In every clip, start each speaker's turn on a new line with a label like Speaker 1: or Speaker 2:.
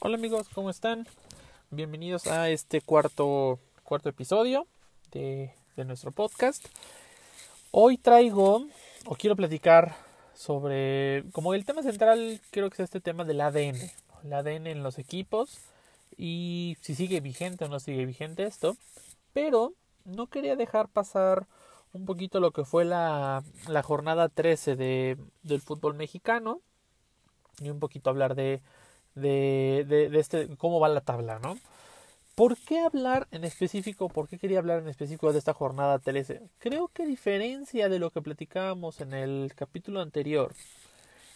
Speaker 1: Hola amigos, ¿cómo están? Bienvenidos a este cuarto, cuarto episodio de, de nuestro podcast. Hoy traigo, o quiero platicar sobre, como el tema central, quiero que sea este tema del ADN, el ADN en los equipos y si sigue vigente o no sigue vigente esto, pero no quería dejar pasar un poquito lo que fue la, la jornada 13 de, del fútbol mexicano y un poquito hablar de, de, de, de este, cómo va la tabla, ¿no? ¿Por qué hablar en específico? ¿Por qué quería hablar en específico de esta jornada 13? Creo que a diferencia de lo que platicábamos en el capítulo anterior,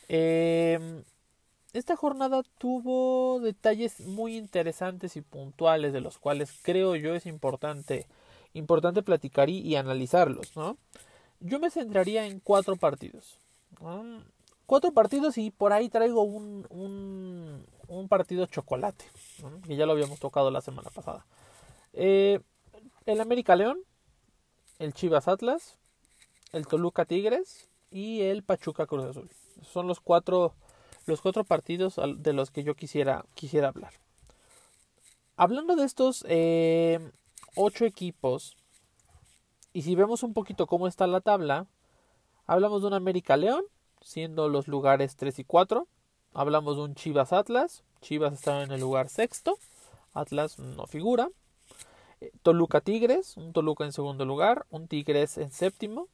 Speaker 1: eh, esta jornada tuvo detalles muy interesantes y puntuales de los cuales creo yo es importante, importante platicar y, y analizarlos, ¿no? Yo me centraría en cuatro partidos. ¿no? Cuatro partidos y por ahí traigo un, un, un partido chocolate, que ya lo habíamos tocado la semana pasada. Eh, el América León, el Chivas Atlas, el Toluca Tigres y el Pachuca Cruz Azul. Son los cuatro, los cuatro partidos de los que yo quisiera, quisiera hablar. Hablando de estos eh, ocho equipos, y si vemos un poquito cómo está la tabla, hablamos de un América León, siendo los lugares 3 y 4. Hablamos de un Chivas Atlas. Chivas está en el lugar sexto. Atlas no figura. Toluca Tigres, un Toluca en segundo lugar, un Tigres en séptimo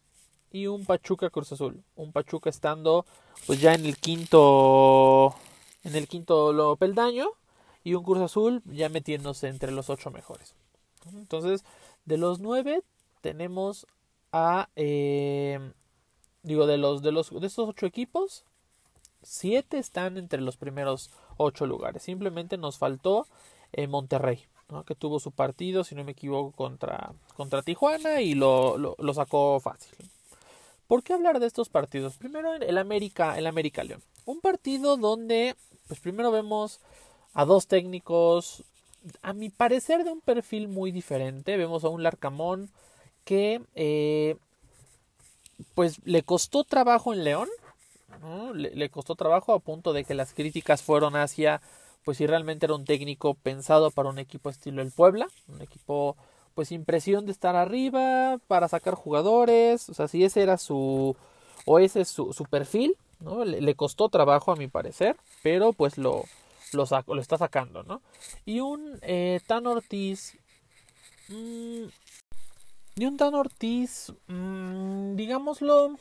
Speaker 1: y un Pachuca Cruz Azul. Un Pachuca estando pues ya en el quinto en el quinto peldaño y un Cruz Azul ya metiéndose entre los ocho mejores. Entonces, de los nueve tenemos a eh, digo de los de los de estos ocho equipos siete están entre los primeros ocho lugares simplemente nos faltó eh, Monterrey ¿no? que tuvo su partido si no me equivoco contra contra Tijuana y lo, lo, lo, sacó fácil ¿por qué hablar de estos partidos? primero el América el América León un partido donde pues primero vemos a dos técnicos a mi parecer de un perfil muy diferente vemos a un Larcamón que eh, pues le costó trabajo en León, ¿no? le, le, costó trabajo a punto de que las críticas fueron hacia, pues si realmente era un técnico pensado para un equipo estilo el Puebla, un equipo pues impresión de estar arriba para sacar jugadores, o sea, si ese era su, o ese es su, su perfil, ¿no? Le, le, costó trabajo a mi parecer, pero pues lo, lo, está sacando, ¿no? Y un eh, Tan Ortiz, mmm, y un Dan Ortiz, mmm, digámoslo,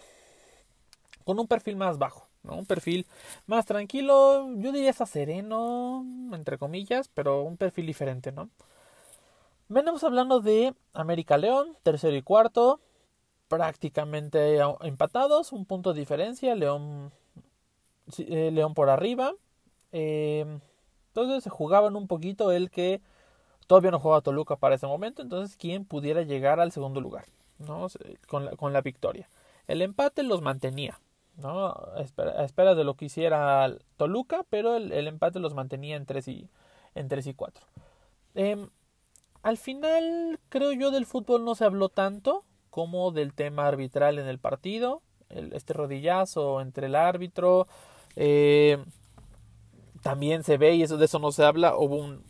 Speaker 1: con un perfil más bajo, ¿no? Un perfil más tranquilo, yo diría hasta sereno, entre comillas, pero un perfil diferente, ¿no? Venimos hablando de América León, tercero y cuarto, prácticamente empatados, un punto de diferencia, León, eh, León por arriba. Eh, entonces se jugaban un poquito el que Todavía no jugaba Toluca para ese momento, entonces quién pudiera llegar al segundo lugar, ¿no? Con la, con la victoria. El empate los mantenía, ¿no? A espera, a espera de lo que hiciera Toluca, pero el, empate los mantenía en 3 y, en 3 y 4. Eh, al final, creo yo, del fútbol no se habló tanto como del tema arbitral en el partido. Este rodillazo entre el árbitro. Eh, también se ve, y eso, de eso no se habla, hubo un,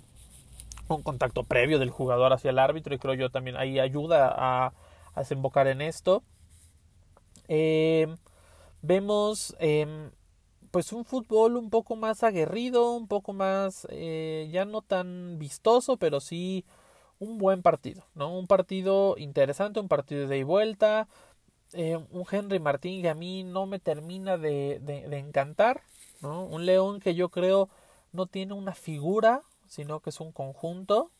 Speaker 1: un contacto previo del jugador hacia el árbitro y creo yo también ahí ayuda a, desembocar en esto. Eh, vemos eh, pues un fútbol un poco más aguerrido, un poco más eh, ya no tan vistoso, pero sí un buen partido, ¿no? Un partido interesante, un partido de vuelta. Eh, un Henry Martín que a mí no me termina de, de, de encantar, ¿no? Un León que yo creo no tiene una figura sino que es un conjunto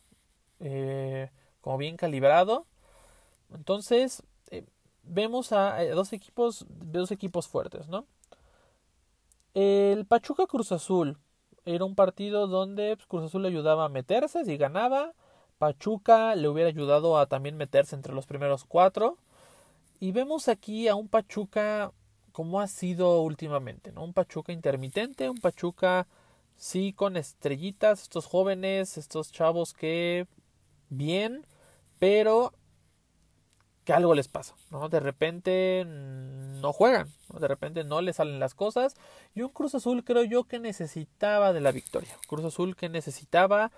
Speaker 1: eh, como bien calibrado. Entonces, eh, vemos a, dos equipos, dos equipos fuertes, ¿no? El Pachuca Cruz Azul era un partido donde pues, Cruz Azul le ayudaba a meterse, si ganaba, Pachuca le hubiera ayudado a también meterse entre los primeros cuatro. Y vemos aquí a un Pachuca como ha sido últimamente, ¿no? Un Pachuca intermitente, un Pachuca sí con estrellitas, estos jóvenes, estos chavos que bien, pero que algo les pasa, ¿no? De repente no juegan, de repente no les salen las cosas. Y un Cruz Azul creo yo que necesitaba de la victoria. Cruz Azul que necesitaba,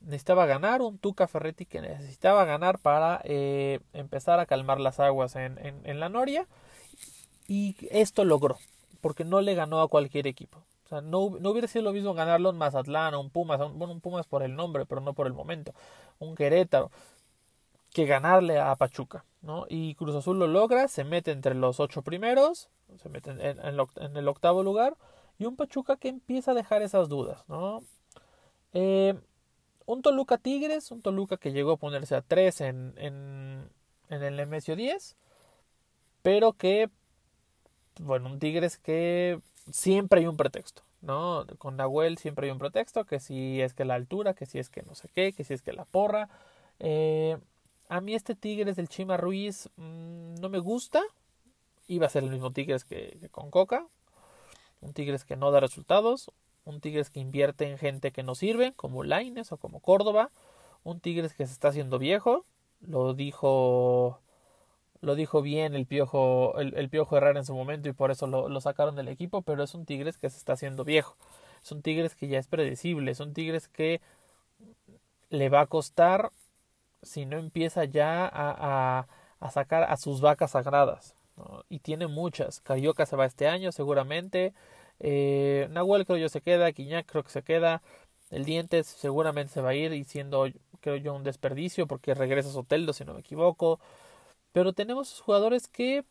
Speaker 1: necesitaba ganar, un Tuca Ferretti que necesitaba ganar para eh, empezar a calmar las aguas en, en, la Noria. Y esto logró, porque no le ganó a cualquier equipo. No, no, hubiera sido lo mismo ganarlo en Mazatlán, o un Pumas, bueno, un Pumas por el nombre, pero no por el momento, un Querétaro que ganarle a Pachuca, ¿no? Y Cruz Azul lo logra, se mete entre los ocho primeros, se mete en, el octavo lugar, y un Pachuca que empieza a dejar esas dudas, ¿no? Eh, un Toluca Tigres, un Toluca que llegó a ponerse a tres en, en, en el Nemesio 10, pero que, bueno, un Tigres que siempre hay un pretexto, ¿no? Con Nahuel siempre hay un pretexto, que si es que la altura, que si es que no sé qué, que si es que la porra. Eh, a mí este Tigres del Chima Ruiz mm, no me gusta. Iba a ser el mismo Tigres que, con Coca. Un Tigres que no da resultados. Un Tigres que invierte en gente que no sirve, como Laines o como Córdoba. Un Tigres que se está haciendo viejo. Lo dijo. Lo dijo bien el Piojo, el, Piojo Herrera en su momento y por eso lo, lo sacaron del equipo, pero es un Tigres que se está haciendo viejo. Es un Tigres que ya es predecible. Es un Tigres que le va a costar si no empieza ya a, a, sacar a sus vacas sagradas. Y tiene muchas. Carioca se va este año seguramente. Eh, Nahuel creo yo se queda. Quiñac creo que se queda. El Dientes seguramente se va a ir y siendo creo yo un desperdicio porque regresa Soteldo si no me equivoco. Pero tenemos jugadores que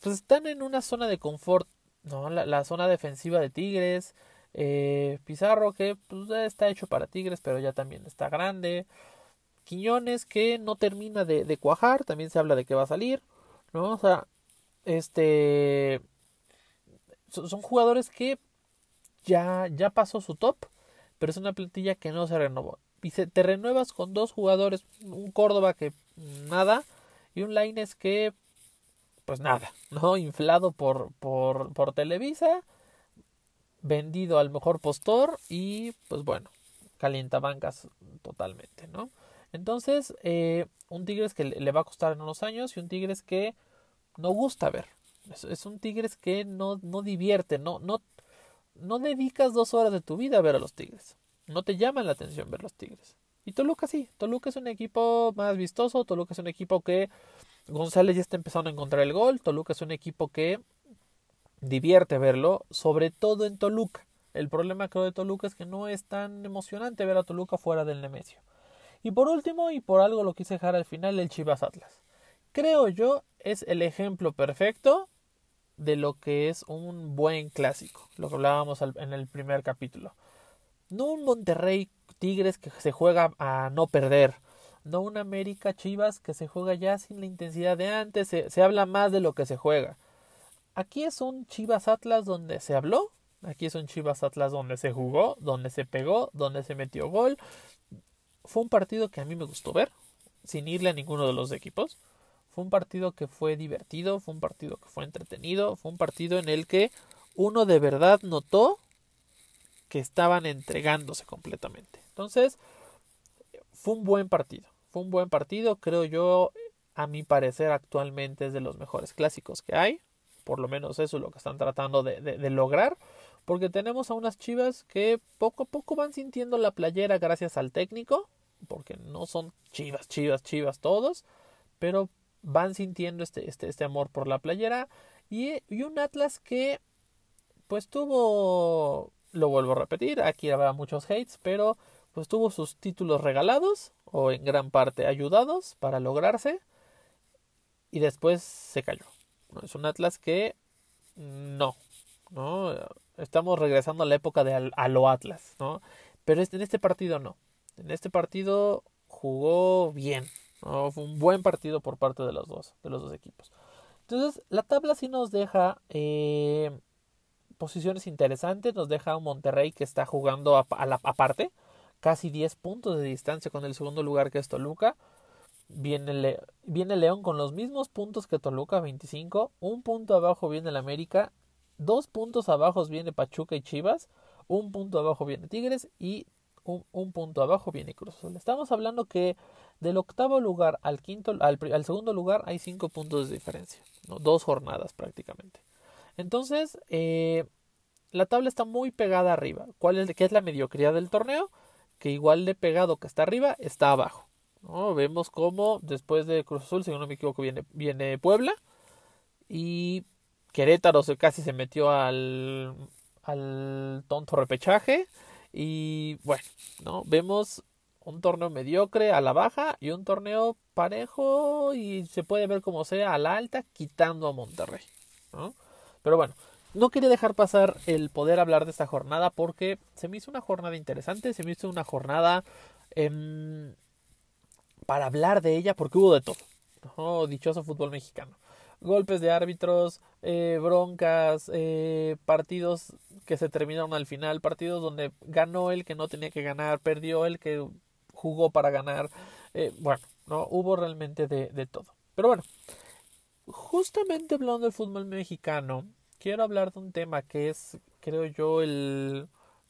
Speaker 1: pues, están en una zona de confort. ¿no? La, zona defensiva de Tigres. Eh, Pizarro que pues, está hecho para Tigres pero ya también está grande. Quiñones que no termina de, cuajar, también se habla de que va a salir, ¿no? O sea, este son jugadores que ya, ya pasó su top, pero es una plantilla que no se renovó. Y te renuevas con dos jugadores, un Córdoba que nada, y un Laines que pues nada, ¿no? Inflado por, por, por Televisa, vendido al mejor postor y pues bueno, calienta bancas totalmente, ¿no? Entonces, eh, un Tigres que le va a costar en unos años y un Tigres que no gusta ver. Es, un Tigres que no, no divierte, no, no, no dedicas dos horas de tu vida a ver a los Tigres. No te llaman la atención ver los Tigres. Y Toluca sí, Toluca es un equipo más vistoso, Toluca es un equipo que González ya está empezando a encontrar el gol, Toluca es un equipo que divierte verlo, sobre todo en Toluca. El problema creo de Toluca es que no es tan emocionante ver a Toluca fuera del Nemesio. Y por último, y por algo lo quise dejar al final, el Chivas Atlas. Creo yo es el ejemplo perfecto de lo que es un buen clásico, lo que hablábamos en el primer capítulo. No un Monterrey Tigres que se juega a no perder, no un América Chivas que se juega ya sin la intensidad de antes, se, se habla más de lo que se juega. Aquí es un Chivas Atlas donde se habló, aquí es un Chivas Atlas donde se jugó, donde se pegó, donde se metió gol, fue un partido que a mí me gustó ver, sin irle a ninguno de los equipos. Fue un partido que fue divertido, fue un partido que fue entretenido, fue un partido en el que uno de verdad notó que estaban entregándose completamente. Entonces, fue un buen partido. Fue un buen partido, creo yo, a mi parecer actualmente es de los mejores clásicos que hay. Por lo menos eso es lo que están tratando de, de lograr. Porque tenemos a unas chivas que poco a poco van sintiendo la playera gracias al técnico porque no son chivas, chivas, chivas todos, pero van sintiendo este, este, este amor por la playera y, y, un Atlas que pues tuvo, lo vuelvo a repetir, aquí habrá muchos hates, pero pues tuvo sus títulos regalados o en gran parte ayudados para lograrse y después se cayó. Es un Atlas que no, no, estamos regresando a la época de a lo Atlas, ¿no? Pero en este partido no. En este partido jugó bien. Fue un buen partido por parte de los dos, de los dos equipos. Entonces, la tabla sí nos deja eh, posiciones interesantes. Nos deja un Monterrey que está jugando a, aparte. Casi 10 puntos de distancia con el segundo lugar que es Toluca. Viene, viene León con los mismos puntos que Toluca, 25. Un punto abajo viene el América. Dos puntos abajo viene Pachuca y Chivas. Un punto abajo viene Tigres. Y un, punto abajo viene Cruz Azul. Estamos hablando que del octavo lugar al quinto, al, segundo lugar hay cinco puntos de diferencia, dos jornadas prácticamente. Entonces, eh, la tabla está muy pegada arriba. ¿Cuál es, ¿Qué es la mediocridad del torneo? Que igual de pegado que está arriba, está abajo. ¿no? Vemos cómo después de Cruz Azul, si no me equivoco, viene, viene Puebla. Y Querétaro se, casi se metió al, al tonto repechaje. Y bueno, ¿no? Vemos un torneo mediocre a la baja y un torneo parejo y se puede ver como sea a la alta quitando a Monterrey. ¿no? Pero bueno, no quería dejar pasar el poder hablar de esta jornada porque se me hizo una jornada interesante, se me hizo una jornada em, para hablar de ella porque hubo de todo. Dichoso fútbol mexicano golpes de árbitros, eh, broncas, eh, partidos que se terminaron al final, partidos donde ganó el que no tenía que ganar, perdió el que jugó para ganar. Eh, bueno, no hubo realmente de, de, todo. Pero bueno, justamente hablando del fútbol mexicano, quiero hablar de un tema que es, creo yo, el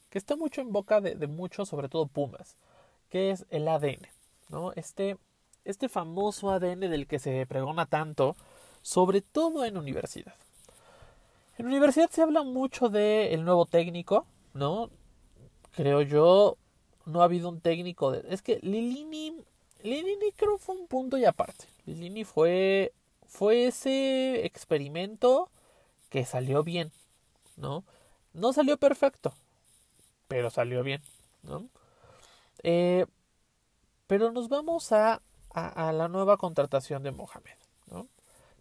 Speaker 1: que está mucho en boca de, de muchos, sobre todo Pumas, que es el ADN, ¿no? Este, este famoso ADN del que se pregona tanto, sobre todo en universidad. En universidad se habla mucho del el nuevo técnico, ¿no? Creo yo, no ha habido un técnico de... Es que Lilini, Lilini creo fue un punto y aparte. Lilini fue, fue ese experimento que salió bien, ¿no? No salió perfecto, pero salió bien, ¿no? Eh, pero nos vamos a, a, la nueva contratación de Mohamed.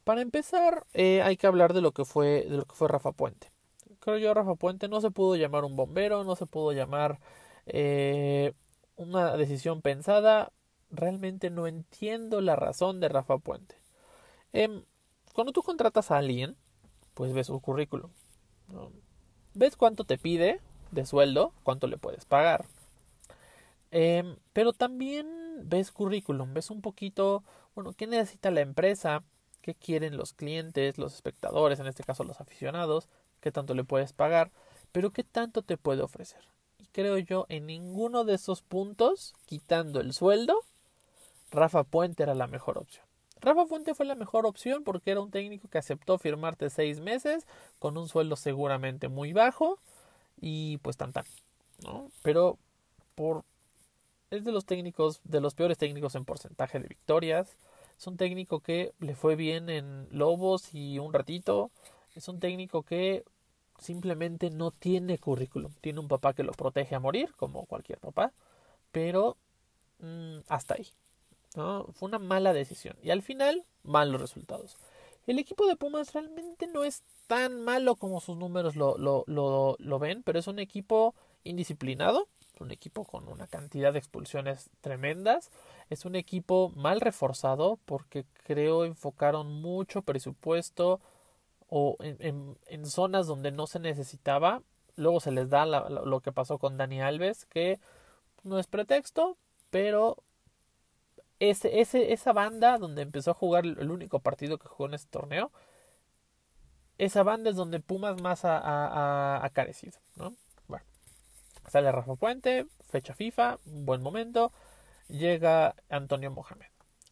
Speaker 1: Para empezar, eh, hay que hablar de lo que fue de lo que fue Rafa Puente. Creo yo Rafa Puente no se pudo llamar un bombero, no se pudo llamar eh, una decisión pensada. Realmente no entiendo la razón de Rafa Puente. Em, cuando tú contratas a alguien, pues ves su currículum. Ves cuánto te pide de sueldo, cuánto le puedes pagar. Em, pero también ves currículum, ves un poquito, bueno, qué necesita la empresa, qué quieren los clientes, los espectadores, en este caso los aficionados, qué tanto le puedes pagar, pero qué tanto te puede ofrecer. Y creo yo, en ninguno de esos puntos, quitando el sueldo, Rafa Puente era la mejor opción. Rafa Puente fue la mejor opción porque era un técnico que aceptó firmarte seis meses con un sueldo seguramente muy bajo y pues tan tan, ¿no? Pero por es de los técnicos, de los peores técnicos en porcentaje de victorias, es un técnico que le fue bien en Lobos y un ratito. Es un técnico que simplemente no tiene currículum. Tiene un papá que lo protege a morir, como cualquier papá, pero mm, hasta ahí. ¿No? Fue una mala decisión. Y al final, malos resultados. El equipo de Pumas realmente no es tan malo como sus números lo, lo, lo, lo ven, pero es un equipo indisciplinado, un equipo con una cantidad de expulsiones tremendas. Es un equipo mal reforzado porque creo enfocaron mucho presupuesto o en, en, zonas donde no se necesitaba. Luego se les da lo que pasó con Dani Alves, que no es pretexto, pero ese, esa banda donde empezó a jugar el único partido que jugó en este torneo, esa banda es donde Pumas más ha, ha, ha carecido, ¿no? Sale Rafa Puente, fecha FIFA, buen momento. Llega Antonio Mohamed.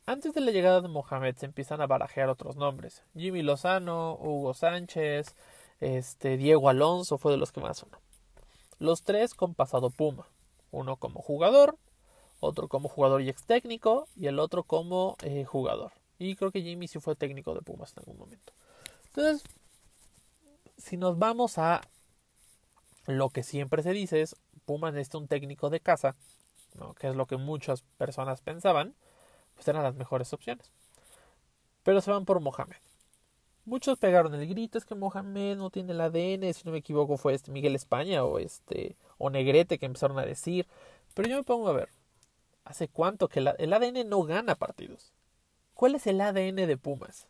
Speaker 1: Antes de la llegada de Mohamed se empiezan a barajear otros nombres. Jimmy Lozano, Hugo Sánchez, este, Diego Alonso fue de los que más sonó. Los tres con pasado Puma. Uno como jugador, otro como jugador y ex técnico, y el otro como eh, jugador. Y creo que Jimmy sí fue técnico de Pumas en algún momento. Entonces, si nos vamos a lo que siempre se dice es, Pumas necesita un técnico de casa, ¿no? que es lo que muchas personas pensaban, pues eran las mejores opciones. Pero se van por Mohamed. Muchos pegaron el grito, es que Mohamed no tiene el ADN, si no me equivoco fue este Miguel España o este o Negrete que empezaron a decir, pero yo me pongo a ver, ¿hace cuánto que el ADN no gana partidos? ¿Cuál es el ADN de Pumas?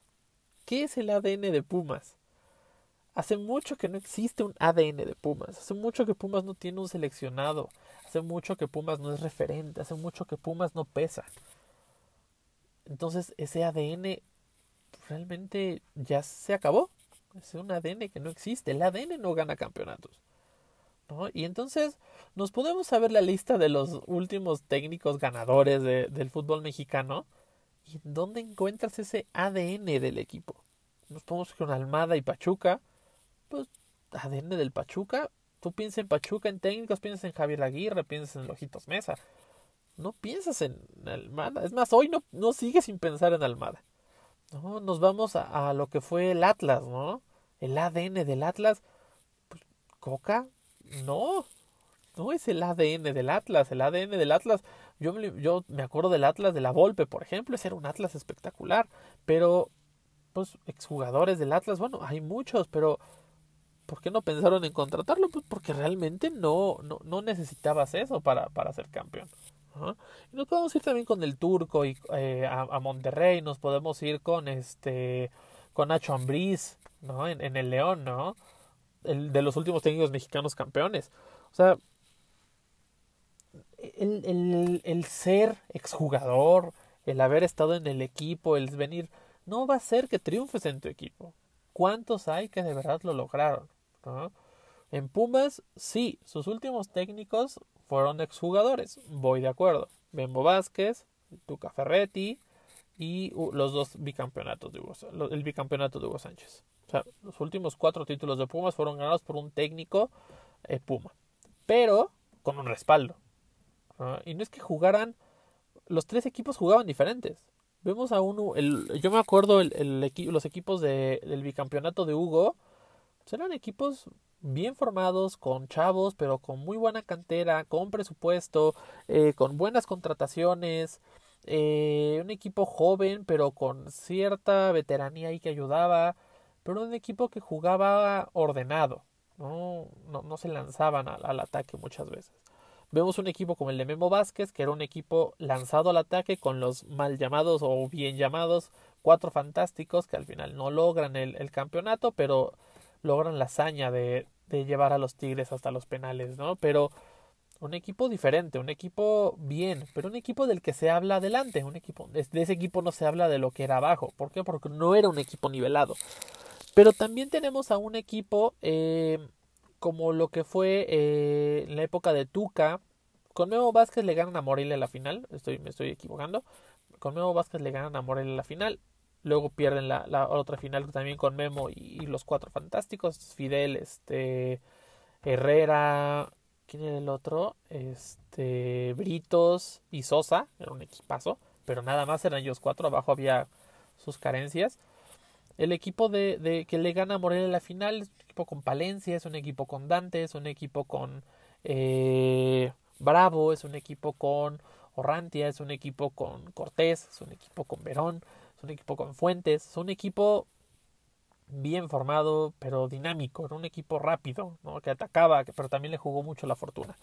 Speaker 1: ¿Qué es el ADN de Pumas? Hace mucho que no existe un ADN de Pumas. Hace mucho que Pumas no tiene un seleccionado. Hace mucho que Pumas no es referente. Hace mucho que Pumas no pesa. Entonces ese ADN realmente ya se acabó. Es un ADN que no existe. El ADN no gana campeonatos. Y entonces nos podemos saber la lista de los últimos técnicos ganadores de, del fútbol mexicano. ¿Y dónde encuentras ese ADN del equipo? Nos podemos con Almada y Pachuca. Pues ADN del Pachuca. Tú piensas en Pachuca, en técnicos, piensas en Javier Aguirre, piensas en Lojitos Mesa. No piensas en Almada. Es más, hoy no, no sigues sin pensar en Almada. ¿no? Nos vamos a, a, lo que fue el Atlas, ¿no? El ADN del Atlas. Pues, Coca, no. No es el ADN del Atlas. El ADN del Atlas. Yo me, yo me acuerdo del Atlas de la Volpe, por ejemplo. Ese era un Atlas espectacular. Pero, pues, exjugadores del Atlas, bueno, hay muchos, pero. ¿Por qué no pensaron en contratarlo? Pues porque realmente no, no, no necesitabas eso para, para ser campeón. ¿no? Y nos podemos ir también con el turco y eh, a, a, Monterrey, nos podemos ir con este con Nacho Ambriz, ¿no? En, en, el León, ¿no? El, de los últimos técnicos mexicanos campeones. O sea, el, el, el ser exjugador, el haber estado en el equipo, el venir, no va a hacer que triunfes en tu equipo. ¿Cuántos hay que de verdad lo lograron? En Pumas, sí, sus últimos técnicos fueron exjugadores, voy de acuerdo. Bembo Vázquez, Tuca Ferretti y los dos bicampeonatos de Hugo, el bicampeonato de Hugo Sánchez. O sea, los últimos cuatro títulos de Pumas fueron ganados por un técnico eh, Puma, pero con un respaldo. Y no es que jugaran, los tres equipos jugaban diferentes. Vemos a uno, el, yo me acuerdo los equipos de, del bicampeonato de Hugo, pues eran equipos bien formados, con chavos, pero con muy buena cantera, con presupuesto, eh, con buenas contrataciones, eh, un equipo joven, pero con cierta veteranía ahí que ayudaba, pero un equipo que jugaba ordenado, no, no, no se lanzaban al, ataque muchas veces. Vemos un equipo como el de Memo Vázquez, que era un equipo lanzado al ataque con los mal llamados o bien llamados cuatro fantásticos que al final no logran el, el campeonato, pero logran la hazaña de, de llevar a los Tigres hasta los penales, ¿no? Pero un equipo diferente, un equipo bien, pero un equipo del que se habla adelante, un equipo de ese equipo no se habla de lo que era abajo, ¿por qué? Porque no era un equipo nivelado. Pero también tenemos a un equipo eh, como lo que fue eh, en la época de Tuca, con Memo Vázquez le ganan a Morelia la final, estoy, me estoy equivocando, con Memo Vázquez le ganan a Morelia la final, luego pierden la, otra final también con Memo y, y, los cuatro fantásticos, Fidel, este Herrera, ¿quién era el otro? Este Britos y Sosa, era un equipazo, pero nada más eran ellos cuatro, abajo había sus carencias. El equipo de, de que le gana a Morelia en la final es un equipo con Palencia, es un equipo con Dante, es un equipo con eh, Bravo, es un equipo con Orrantia, es un equipo con Cortés, es un equipo con Verón, es un equipo con Fuentes, es un equipo bien formado, pero dinámico, era un equipo rápido, ¿no? que atacaba, pero también le jugó mucho la fortuna.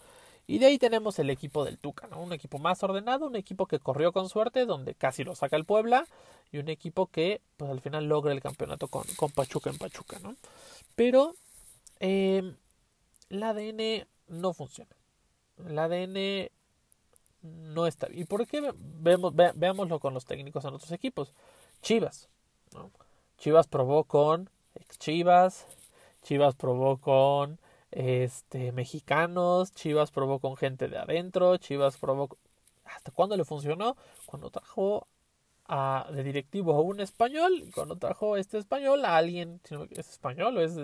Speaker 1: Y de ahí tenemos el equipo del Tuca, ¿no? un equipo más ordenado, un equipo que corrió con suerte, donde casi lo saca el Puebla, y un equipo que pues al final logra el campeonato con, con Pachuca en Pachuca. ¿no? Pero eh, el ADN no funciona. El ADN no está. ¿Y por qué vemos, ve, veámoslo con los técnicos en otros equipos? Chivas. Chivas probó con ex Chivas, Chivas probó con este mexicanos, Chivas probó con gente de adentro, Chivas probó ¿Hasta cuándo le funcionó? Cuando trajo a, de directivo a un español, cuando trajo este español a alguien, es español o es,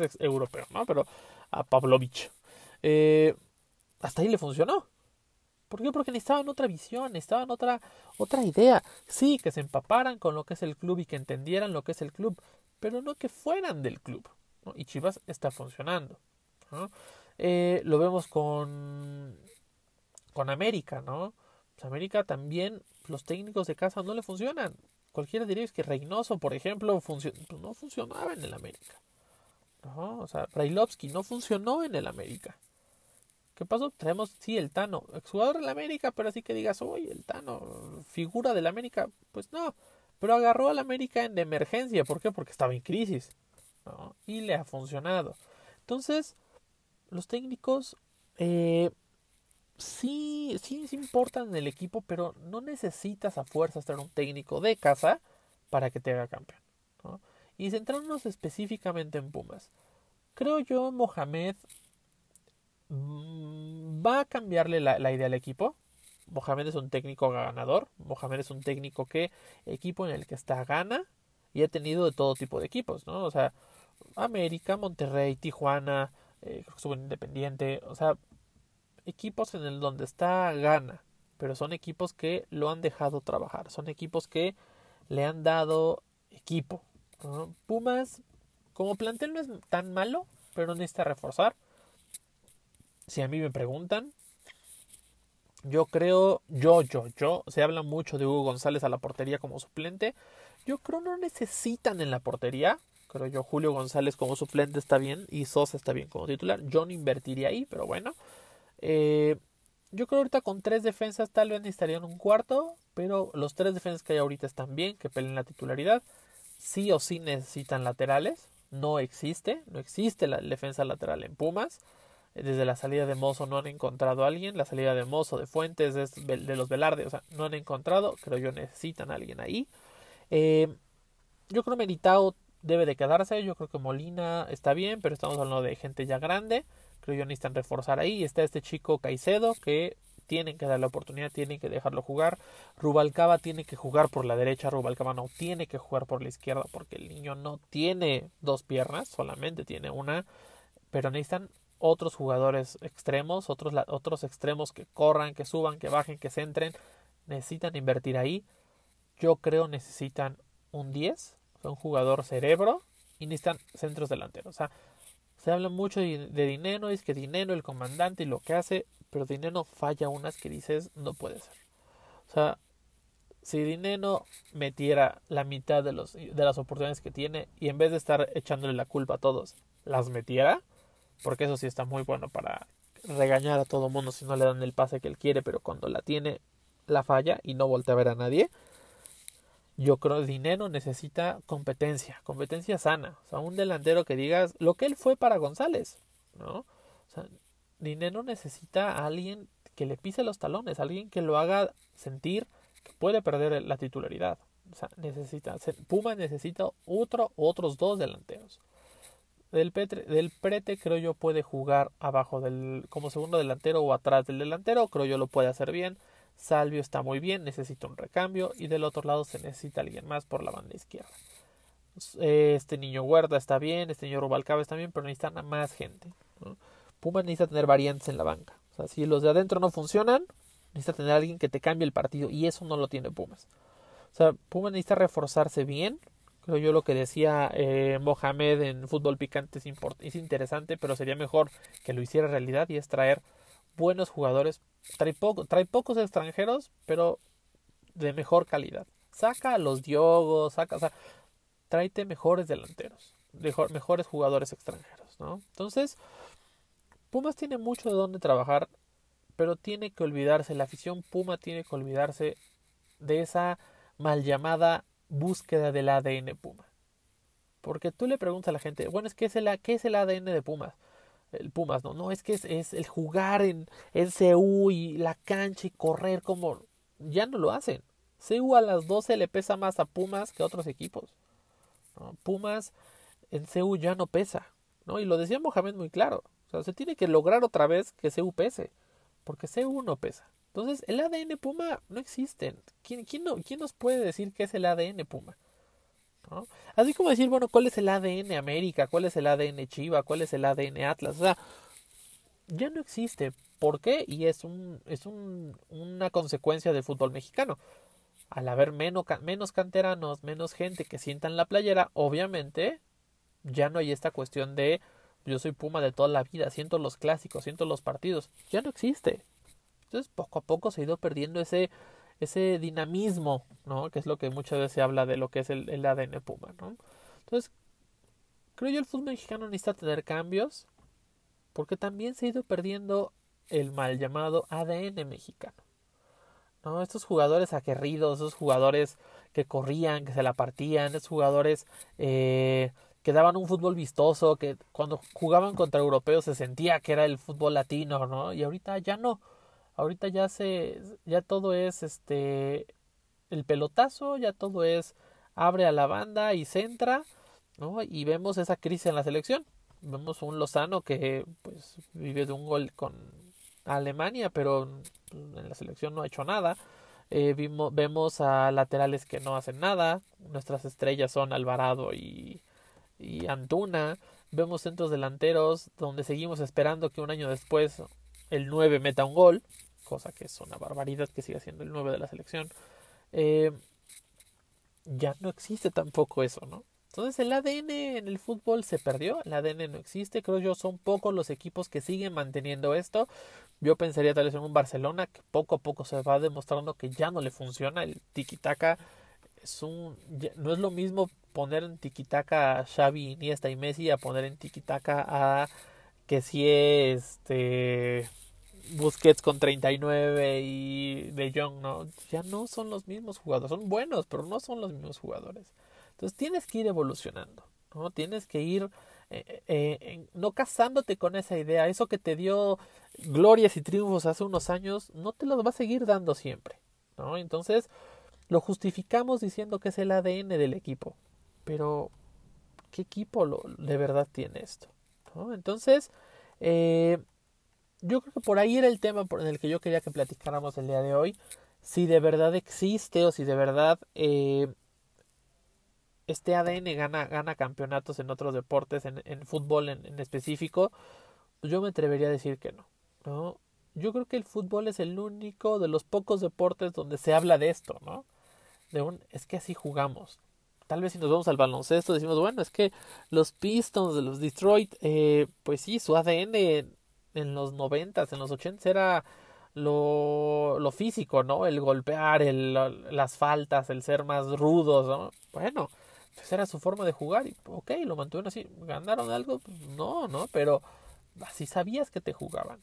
Speaker 1: es, europeo, ¿no? Pero a Pavlovich. Eh, hasta ahí le funcionó. ¿Por qué? Porque necesitaban otra visión, necesitaban otra, otra idea. Sí, que se empaparan con lo que es el club y que entendieran lo que es el club, pero no que fueran del club. Y Chivas está funcionando. Eh, lo vemos con, con América, ¿no? Pues América también, los técnicos de casa no le funcionan. Cualquiera diría que Reynoso, por ejemplo, pues no funcionaba en el América. O sea, Brailovsky no funcionó en el América. ¿Qué pasó? Traemos, sí, el Tano, exjugador del América, pero así que digas, oye, el Tano, figura del América, pues no, pero agarró al América en emergencia, ¿por qué? Porque estaba en crisis, ¿no? Y le ha funcionado. Entonces, los técnicos, eh, sí, sí, sí importan en el equipo, pero no necesitas a fuerzas tener un técnico de casa para que te haga campeón. Y centrarnos específicamente en Pumas. Creo yo, Mohamed mm, va a cambiarle la, la idea al equipo. Mohamed es un técnico ganador. Mohamed es un técnico que equipo en el que está gana y ha tenido de todo tipo de equipos, ¿no? O sea, América, Monterrey, Tijuana, eh, Independiente, o sea, equipos en el donde está gana, pero son equipos que lo han dejado trabajar, son equipos que le han dado equipo. Pumas, como plantel no es tan malo, pero necesita reforzar. Si a mí me preguntan, yo creo, yo, yo, yo, se habla mucho de Hugo González a la portería como suplente. Yo creo no necesitan en la portería. Creo yo Julio González como suplente está bien y Sosa está bien como titular. Yo no invertiría ahí, pero bueno. Eh, yo creo ahorita con tres defensas tal vez necesitarían un cuarto, pero los tres defensas que hay ahorita están bien, que peleen la titularidad. Sí o sí necesitan laterales. No existe, no existe la defensa lateral en Pumas. Desde la salida de Mozo no han encontrado a alguien. La salida de Mozo, de Fuentes, de, los Velarde, o sea, no han encontrado. Creo yo necesitan a alguien ahí. Eh, yo creo Meritao debe de quedarse. Yo creo que Molina está bien, pero estamos hablando de gente ya grande. Creo yo necesitan reforzar ahí. Está este chico Caicedo que tienen que darle la oportunidad, tienen que dejarlo jugar. Rubalcaba tiene que jugar por la derecha, Rubalcaba no tiene que jugar por la izquierda porque el niño no tiene dos piernas, solamente tiene una. Pero necesitan otros jugadores extremos, otros, otros extremos que corran, que suban, que bajen, que centren. Necesitan invertir ahí. Yo creo necesitan un 10, un jugador cerebro y necesitan centros delanteros. O sea, se habla mucho de, dinero, es que dinero, el comandante y lo que hace, pero dinero falla unas que dices no puede ser. O sea, si dinero metiera la mitad de, los, de las oportunidades que tiene y en vez de estar echándole la culpa a todos, las metiera, porque eso sí está muy bueno para regañar a todo mundo si no le dan el pase que él quiere, pero cuando la tiene, la falla y no voltea a ver a nadie. Yo creo que dinero necesita competencia, competencia sana. O sea, un delantero que digas lo que él fue para González, ¿no? O sea, dinero necesita a alguien que le pise los talones, alguien que lo haga sentir que puede perder la titularidad. O sea, necesita, Puma necesita otro, otros dos delanteros. Del, Petre, del Prete creo yo puede jugar abajo del como segundo delantero o atrás del delantero, creo yo lo puede hacer bien. Salvio está muy bien, necesita un recambio y del otro lado se necesita alguien más por la banda izquierda. Este niño Huerta está bien, este niño Rubalcaba está bien, pero necesitan más gente. Puma necesita tener variantes en la banca. O sea, si los de adentro no funcionan, necesita tener alguien que te cambie el partido y eso no lo tiene Pumas. O sea, Puma necesita reforzarse bien. Creo yo lo que decía eh, Mohamed en Fútbol Picante es, es interesante, pero sería mejor que lo hiciera realidad y es traer buenos jugadores trae, poco, trae pocos extranjeros, pero de mejor calidad. Saca a los Diogos, saca, o sea, tráete mejores delanteros, mejor, mejores jugadores extranjeros, ¿no? Entonces, Pumas tiene mucho de dónde trabajar, pero tiene que olvidarse, la afición Puma tiene que olvidarse de esa mal llamada búsqueda del ADN Puma. Porque tú le preguntas a la gente, bueno, es que es el, ¿qué es el ADN de Pumas? El Pumas, no, no, es que es, el jugar en, en CU y la cancha y correr como ya no lo hacen. CU a las 12 le pesa más a Pumas que a otros equipos. Pumas en CU ya no pesa, ¿no? Y lo decía Mohamed muy claro. O sea, se tiene que lograr otra vez que CU pese, porque CU no pesa. Entonces, el ADN Puma no existe. ¿Quién, quién, no, ¿Quién nos puede decir qué es el ADN Puma? Así como decir, bueno, ¿cuál es el ADN América? ¿Cuál es el ADN Chiva? ¿Cuál es el ADN Atlas? O sea, ya no existe. ¿Por qué? Y es, un, es un, una consecuencia del fútbol mexicano. Al haber menos, menos canteranos, menos gente que sientan la playera, obviamente ya no hay esta cuestión de yo soy Puma de toda la vida, siento los clásicos, siento los partidos. Ya no existe. Entonces, poco a poco se ha ido perdiendo ese ese dinamismo, ¿no? Que es lo que muchas veces se habla de lo que es el, el ADN Puma, ¿no? Entonces, creo yo el fútbol mexicano necesita tener cambios porque también se ha ido perdiendo el mal llamado ADN mexicano. ¿no? Estos jugadores aguerridos, esos jugadores que corrían, que se la partían, esos jugadores eh, que daban un fútbol vistoso, que cuando jugaban contra europeos se sentía que era el fútbol latino, ¿no? Y ahorita ya no. Ahorita ya se, ya todo es este, el pelotazo, ya todo es abre a la banda y centra, ¿no? Y vemos esa crisis en la selección. Vemos un Lozano que pues vive de un gol con Alemania, pero en la selección no ha hecho nada. Eh, vimos, vemos a laterales que no hacen nada. Nuestras estrellas son Alvarado y, y Antuna. Vemos centros delanteros donde seguimos esperando que un año después el 9 meta un gol, cosa que es una barbaridad que siga siendo el 9 de la selección. Eh, ya no existe tampoco eso, ¿no? Entonces el ADN en el fútbol se perdió, el ADN no existe, creo yo son pocos los equipos que siguen manteniendo esto. Yo pensaría tal vez en un Barcelona que poco a poco se va demostrando que ya no le funciona el tiki-taka. Es un, no es lo mismo poner en tiki-taka a Xavi, Iniesta y Messi a poner en tiki-taka a que si este Busquets con 39 y De Jong, no, ya no son los mismos jugadores, son buenos, pero no son los mismos jugadores. Entonces tienes que ir evolucionando, ¿no? Tienes que ir eh, eh, no casándote con esa idea. Eso que te dio glorias y triunfos hace unos años, no te los va a seguir dando siempre, ¿no? Entonces lo justificamos diciendo que es el ADN del equipo. Pero, ¿qué equipo lo, de verdad tiene esto? ¿no? Entonces, eh, yo creo que por ahí era el tema en el que yo quería que platicáramos el día de hoy. Si de verdad existe o si de verdad eh, este ADN gana, gana campeonatos en otros deportes, en, en fútbol en, específico, pues yo me atrevería a decir que no, no. Yo creo que el fútbol es el único de los pocos deportes donde se habla de esto, ¿no? De un, es que así jugamos. Tal vez si nos vamos al baloncesto decimos, bueno, es que los Pistons de los Detroit, eh, pues sí, su ADN en los noventas, en los ochentas era lo, lo físico, ¿no? El golpear, el, las faltas, el ser más rudos, ¿no? Bueno, esa era su forma de jugar y ok, lo mantuvieron así. ¿Ganaron algo? Pues no, ¿no? Pero así sabías que te jugaban.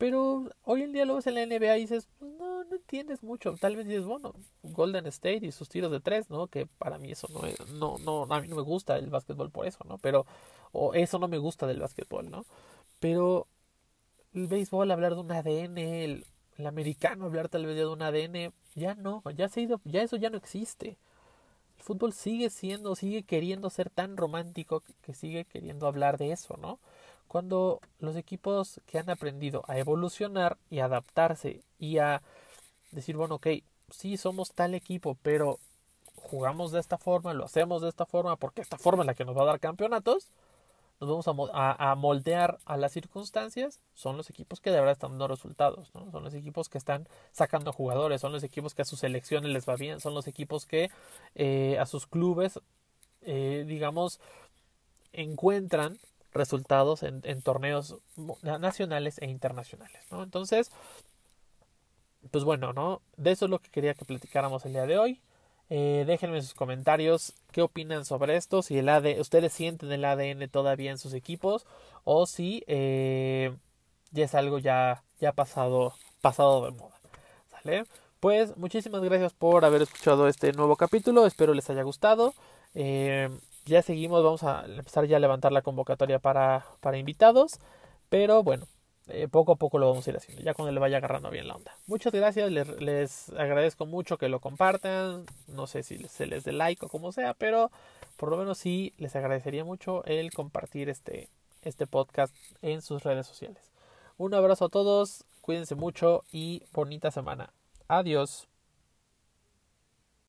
Speaker 1: Pero hoy en día lo ves en la NBA y dices, pues no, no entiendes mucho. Tal vez dices, bueno, Golden State y sus tiros de tres, ¿no? Que para mí eso no es, no, no, a mí no me gusta el básquetbol por eso, ¿no? Pero, o eso no me gusta del básquetbol, ¿no? Pero el béisbol, hablar de un ADN, el, americano hablar tal vez de un ADN, ya no, ya se ha ido, ya eso ya no existe. El fútbol sigue siendo, sigue queriendo ser tan romántico que sigue queriendo hablar de eso, ¿no? Cuando los equipos que han aprendido a evolucionar y adaptarse y a decir, bueno, ok, sí somos tal equipo, pero jugamos de esta forma, lo hacemos de esta forma, porque esta forma es la que nos va a dar campeonatos, nos vamos a, moldear a las circunstancias, son los equipos que de verdad están dando resultados, ¿no? Son los equipos que están sacando jugadores, son los equipos que a sus selecciones les va bien, son los equipos que eh, a sus clubes, eh, digamos, encuentran resultados en, torneos nacionales e internacionales. Entonces, pues bueno, ¿no? De eso es lo que quería que platicáramos el día de hoy. Eh, déjenme sus comentarios qué opinan sobre esto, si el ADN, ustedes sienten el ADN todavía en sus equipos o si eh, ya es algo ya, ya pasado, pasado de moda. ¿Sale? Pues muchísimas gracias por haber escuchado este nuevo capítulo, espero les haya gustado. Eh, ya seguimos, vamos a empezar ya a levantar la convocatoria para, para invitados, pero bueno, eh, poco a poco lo vamos a ir haciendo, ya cuando le vaya agarrando bien la onda. Muchas gracias, les, agradezco mucho que lo compartan, no sé si se les dé like o como sea, pero por lo menos sí les agradecería mucho el compartir este, este podcast en sus redes sociales. Un abrazo a todos, cuídense mucho y bonita semana. Adiós.